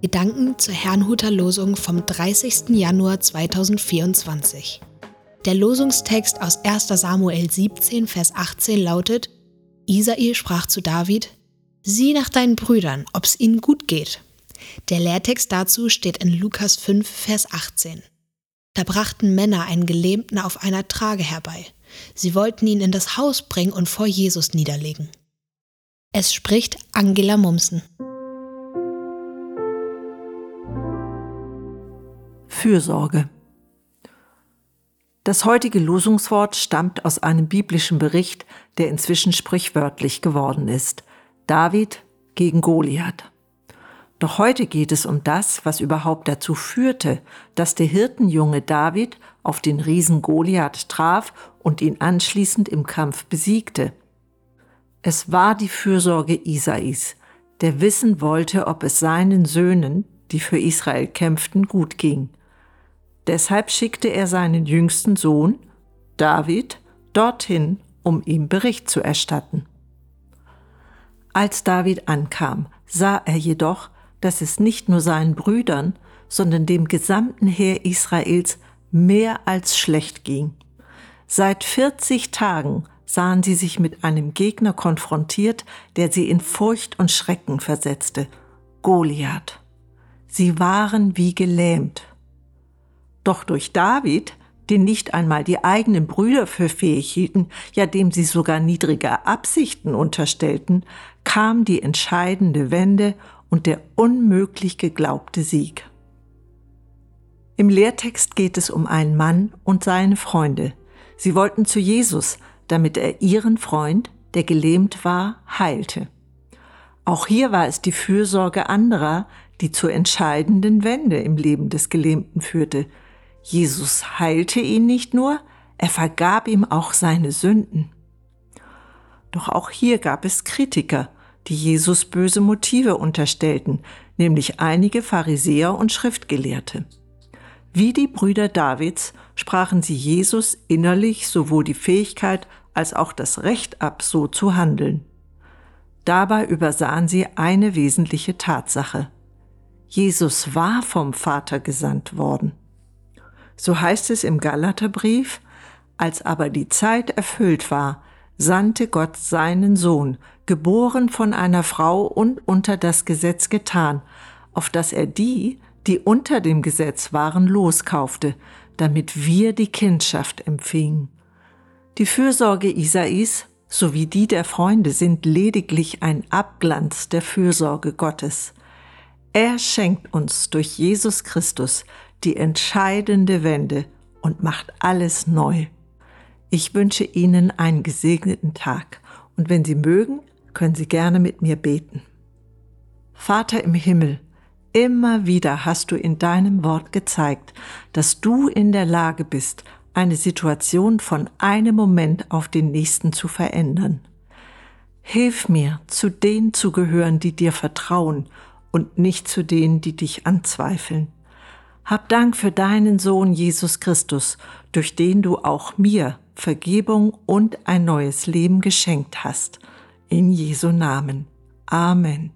Gedanken zur Herrnhuter Losung vom 30. Januar 2024. Der Losungstext aus 1 Samuel 17, Vers 18 lautet, Isai sprach zu David, Sieh nach deinen Brüdern, ob's ihnen gut geht. Der Lehrtext dazu steht in Lukas 5, Vers 18. Da brachten Männer einen Gelähmten auf einer Trage herbei. Sie wollten ihn in das Haus bringen und vor Jesus niederlegen. Es spricht Angela Mumsen. Fürsorge. Das heutige Losungswort stammt aus einem biblischen Bericht, der inzwischen sprichwörtlich geworden ist. David gegen Goliath. Doch heute geht es um das, was überhaupt dazu führte, dass der Hirtenjunge David auf den Riesen Goliath traf und ihn anschließend im Kampf besiegte. Es war die Fürsorge Isais, der wissen wollte, ob es seinen Söhnen, die für Israel kämpften, gut ging. Deshalb schickte er seinen jüngsten Sohn, David, dorthin, um ihm Bericht zu erstatten. Als David ankam, sah er jedoch, dass es nicht nur seinen Brüdern, sondern dem gesamten Heer Israels mehr als schlecht ging. Seit 40 Tagen sahen sie sich mit einem Gegner konfrontiert, der sie in Furcht und Schrecken versetzte, Goliath. Sie waren wie gelähmt. Doch durch David, den nicht einmal die eigenen Brüder für fähig hielten, ja dem sie sogar niedrige Absichten unterstellten, kam die entscheidende Wende und der unmöglich geglaubte Sieg. Im Lehrtext geht es um einen Mann und seine Freunde. Sie wollten zu Jesus, damit er ihren Freund, der gelähmt war, heilte. Auch hier war es die Fürsorge anderer, die zur entscheidenden Wende im Leben des Gelähmten führte, Jesus heilte ihn nicht nur, er vergab ihm auch seine Sünden. Doch auch hier gab es Kritiker, die Jesus böse Motive unterstellten, nämlich einige Pharisäer und Schriftgelehrte. Wie die Brüder Davids sprachen sie Jesus innerlich sowohl die Fähigkeit als auch das Recht ab, so zu handeln. Dabei übersahen sie eine wesentliche Tatsache. Jesus war vom Vater gesandt worden. So heißt es im Galaterbrief, als aber die Zeit erfüllt war, sandte Gott seinen Sohn, geboren von einer Frau und unter das Gesetz getan, auf dass er die, die unter dem Gesetz waren, loskaufte, damit wir die Kindschaft empfingen. Die Fürsorge Isais sowie die der Freunde sind lediglich ein Abglanz der Fürsorge Gottes. Er schenkt uns durch Jesus Christus die entscheidende Wende und macht alles neu. Ich wünsche Ihnen einen gesegneten Tag und wenn Sie mögen, können Sie gerne mit mir beten. Vater im Himmel, immer wieder hast du in deinem Wort gezeigt, dass du in der Lage bist, eine Situation von einem Moment auf den nächsten zu verändern. Hilf mir, zu denen zu gehören, die dir vertrauen und nicht zu denen, die dich anzweifeln. Hab Dank für deinen Sohn Jesus Christus, durch den du auch mir Vergebung und ein neues Leben geschenkt hast. In Jesu Namen. Amen.